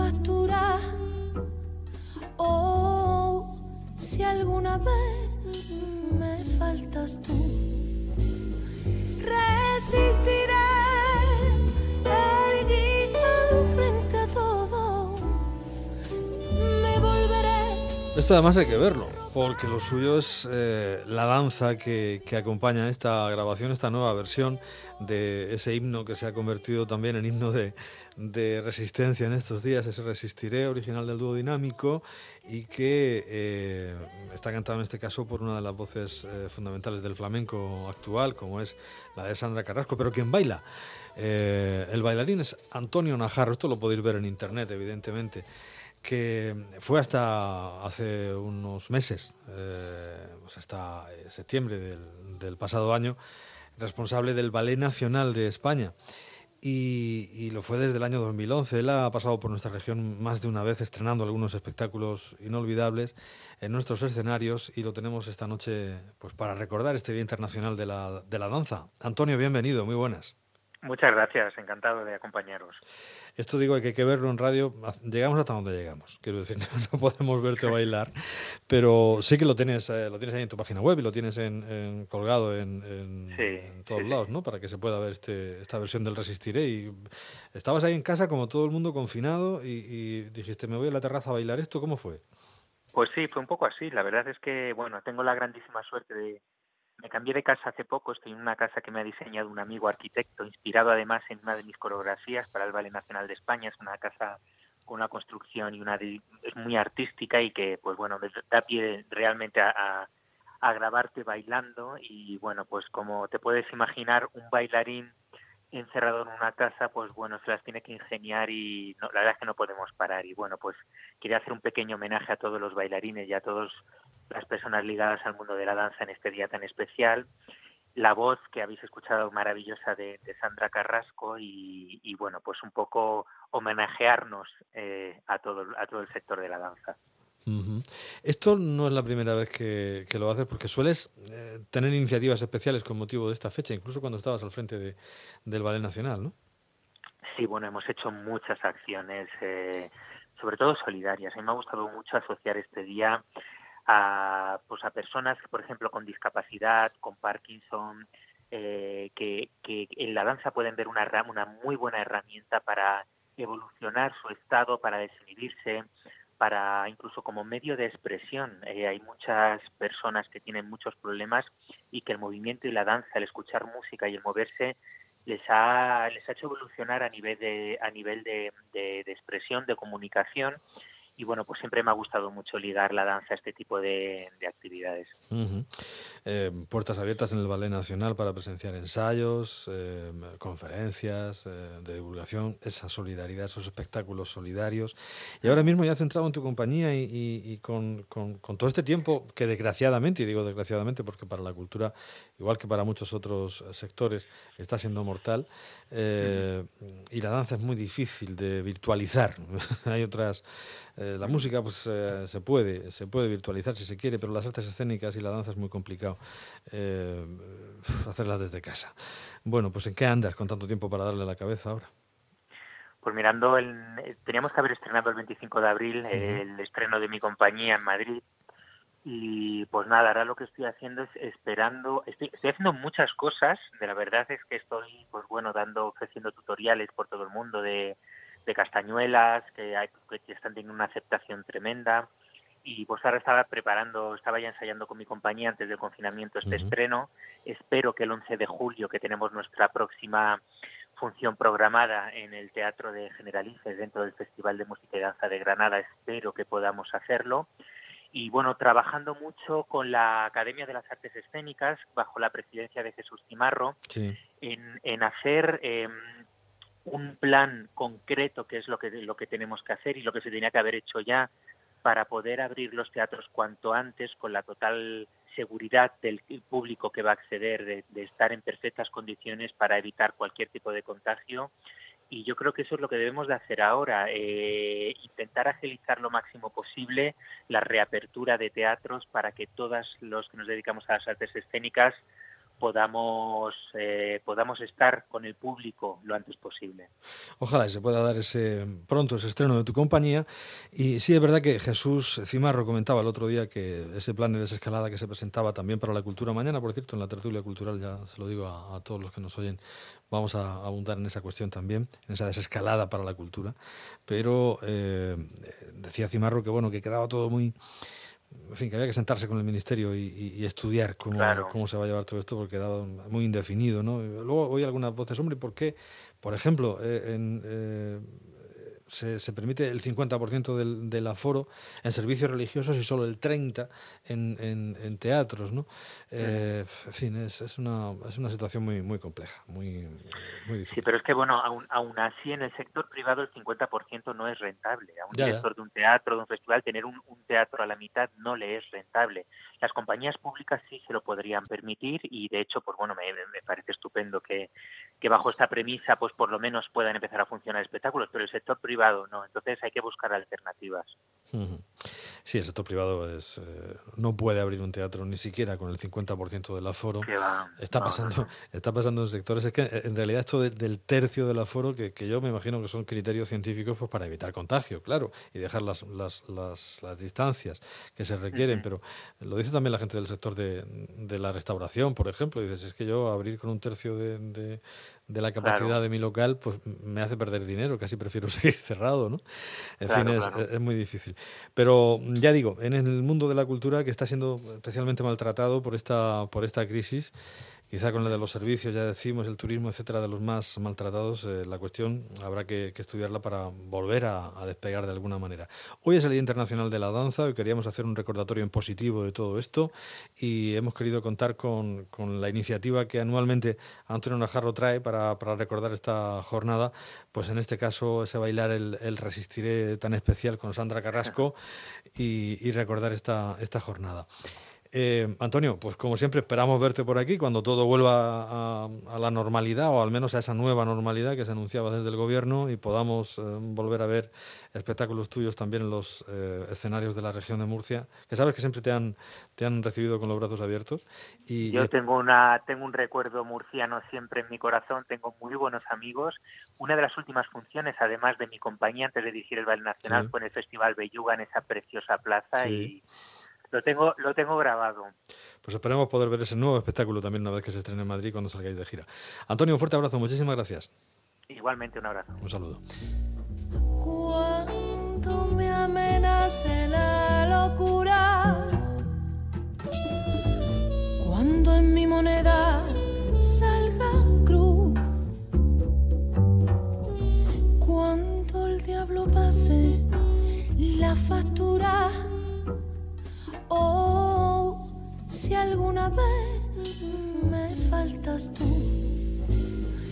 factura, oh, si alguna vez me faltas tú, resistiré. Esto además hay que verlo. Porque lo suyo es eh, la danza que, acompaña esta grabación, esta nueva versión de ese himno que se ha convertido también en himno de, resistencia en estos días, ese Resistiré, original del dúo dinámico, y que eh, está cantado en este caso por una de las voces eh, fundamentales del flamenco actual, como es la de Sandra Carrasco, pero quien baila. el bailarín es Antonio Najarro, esto lo podéis ver en internet, evidentemente que fue hasta hace unos meses, eh, hasta eh, septiembre del, pasado año, responsable del Ballet Nacional de España. Y, lo fue desde el año 2011. Él ha pasado por nuestra región más de una vez estrenando algunos espectáculos inolvidables en nuestros escenarios y lo tenemos esta noche pues, para recordar este Día Internacional de la, de la Danza. Antonio, bienvenido, muy buenas. Muchas gracias, encantado de acompañaros. Esto digo que hay que verlo en radio, llegamos hasta donde llegamos, quiero decir, no podemos verte bailar, pero sí que lo tienes, eh, lo tienes ahí en tu página web y lo tienes en, colgado en, todos lados, ¿no? Para que se pueda ver este, esta versión del Resistiré. Y estabas ahí en casa como todo el mundo confinado y, y dijiste, me voy a la terraza a bailar esto, ¿cómo fue? Pues sí, fue un poco así. La verdad es que, bueno, tengo la grandísima suerte de me cambié de casa hace poco, estoy en una casa que me ha diseñado un amigo arquitecto, inspirado además en una de mis coreografías para el Ballet Nacional de España. Es una casa con una construcción y una es muy artística y que, pues bueno, da pie realmente a, a grabarte bailando y bueno, pues como te puedes imaginar, un bailarín encerrado en una casa, pues bueno, se las tiene que ingeniar y la verdad es que no podemos parar. Y bueno, pues quería hacer un pequeño homenaje a todos los bailarines y a todas las personas ligadas al mundo de la danza en este día tan especial. La voz que habéis escuchado maravillosa de, Sandra Carrasco y, bueno, pues un poco homenajearnos eh, a, todo, a todo el sector de la danza. Esto no es la primera vez que, lo haces porque sueles eh, tener iniciativas especiales con motivo de esta fecha, incluso cuando estabas al frente de, del Ballet Nacional, ¿no? Sí, bueno, hemos hecho muchas acciones, eh, sobre todo solidarias. A mí me ha gustado mucho asociar este día a, pues a personas, por ejemplo, con discapacidad, con Parkinson, eh, que, que en la danza pueden ver una, una muy buena herramienta para evolucionar su estado, para desinhibirse, para incluso como medio de expresión. Eh, hay muchas personas que tienen muchos problemas y que el movimiento y la danza, el escuchar música y el moverse les ha, les ha hecho evolucionar a nivel de, a nivel de, de expresión, de comunicación y bueno, pues siempre me ha gustado mucho ligar la danza a este tipo de, actividades. Eh, puertas abiertas en el Ballet Nacional para presenciar ensayos, eh, conferencias eh, de divulgación, esa solidaridad, esos espectáculos solidarios. Y ahora mismo ya centrado en tu compañía y, con, todo este tiempo que desgraciadamente, y digo desgraciadamente porque para la cultura, igual que para muchos otros sectores, está siendo mortal, y la danza es muy difícil de virtualizar. Hay otras eh, la música pues eh, se puede se puede virtualizar si se quiere, pero las artes escénicas y la danza es muy complicado eh, hacerlas desde casa. Bueno, pues ¿en qué andas con tanto tiempo para darle la cabeza ahora? Pues mirando, el, teníamos que haber estrenado el 25 de abril el estreno de mi compañía en Madrid y pues nada, ahora lo que estoy haciendo es esperando, estoy, estoy, haciendo muchas cosas, de la verdad es que estoy pues bueno dando, ofreciendo tutoriales por todo el mundo de de castañuelas que, hay, que están teniendo una aceptación tremenda y pues ahora estaba preparando, estaba ya ensayando con mi compañía antes del confinamiento este estreno. Espero que el 11 de julio, que tenemos nuestra próxima función programada en el Teatro de Generalices dentro del Festival de Música y Danza de Granada, espero que podamos hacerlo. Y bueno, trabajando mucho con la Academia de las Artes Escénicas, bajo la presidencia de Jesús Cimarro, en, en, hacer eh, un plan concreto que es lo que lo que tenemos que hacer y lo que se tenía que haber hecho ya para poder abrir los teatros cuanto antes con la total seguridad del público que va a acceder de, estar en perfectas condiciones para evitar cualquier tipo de contagio. Y yo creo que eso es lo que debemos de hacer ahora, eh, intentar agilizar lo máximo posible la reapertura de teatros para que todos los que nos dedicamos a las artes escénicas podamos, eh, podamos estar con el público lo antes posible. Ojalá se pueda dar ese pronto ese estreno de tu compañía. Y sí, es verdad que Jesús Cimarro comentaba el otro día que ese plan de desescalada que se presentaba también para la cultura mañana, por cierto, en la tertulia cultural, ya se lo digo a, a todos los que nos oyen, vamos a abundar en esa cuestión también, en esa desescalada para la cultura. Pero eh, decía Cimarro que bueno, que quedaba todo muy en fin, que había que sentarse con el ministerio y, y, y estudiar cómo, Claro. cómo se va a llevar todo esto, porque quedaba muy indefinido, ¿no? Luego oí algunas voces, hombre, ¿por qué? Por ejemplo, eh, en, eh, se, se permite el 50% del, del aforo en servicios religiosos y solo el 30% en, en, en teatros, ¿no? Eh, en fin, es, es, una, es una situación muy, muy compleja, muy, muy difícil. Sí, pero es que, bueno, aún, aún así en el sector privado el 50% no es rentable. A un Ya, ya. director de un teatro, de un festival, tener un, un teatro a la mitad no le es rentable. Las compañías públicas sí se lo podrían permitir y, de hecho, pues bueno, me, me parece estupendo que, que bajo esta premisa, pues por lo menos puedan empezar a funcionar espectáculos, pero el sector privado no. Entonces hay que buscar alternativas. Sí, el sector privado es, eh, no puede abrir un teatro ni siquiera con el 50% del aforo. Va, Está pasando, no, no. está pasando en sectores. Es que eh, en realidad esto de- del tercio del aforo, que, que yo me imagino que son criterios científicos pues para evitar contagio, claro, y dejar las, las, las, las distancias que se requieren. Pero lo dice también la gente del sector de, de la restauración, por ejemplo. Dices, es que yo abrir con un tercio de, de- de la capacidad Claro. de mi local, pues me hace perder dinero. Casi prefiero seguir cerrado, ¿no? En Claro, fin, es, claro. es muy difícil. Pero ya digo, en el mundo de la cultura que está siendo especialmente maltratado por esta, por esta crisis, quizá con la de los servicios, ya decimos, el turismo, etcétera, de los más maltratados, eh, la cuestión habrá que, que estudiarla para volver a, a despegar de alguna manera. Hoy es el Día Internacional de la Danza y queríamos hacer un recordatorio en positivo de todo esto y hemos querido contar con, con la iniciativa que anualmente Antonio Najarro trae para, para recordar esta jornada, pues en este caso ese bailar el, el Resistiré tan especial con Sandra Carrasco y, y recordar esta, esta jornada. Eh, Antonio, pues como siempre esperamos verte por aquí cuando todo vuelva a, a la normalidad o al menos a esa nueva normalidad que se anunciaba desde el gobierno y podamos eh, volver a ver espectáculos tuyos también en los eh, escenarios de la región de Murcia, que sabes que siempre te han, te han recibido con los brazos abiertos. Y, Yo tengo una tengo un recuerdo murciano siempre en mi corazón, tengo muy buenos amigos. Una de las últimas funciones, además de mi compañía antes de dirigir el Baile Nacional, Sí. fue en el Festival Belluga en esa preciosa plaza Sí. y lo tengo lo tengo grabado. pues esperemos poder ver ese nuevo espectáculo también una vez que se estrene en Madrid cuando salgáis de gira. Antonio, un fuerte abrazo, muchísimas gracias. Igualmente un abrazo. Un saludo. Cuando me amenace la locura, cuando en mi moneda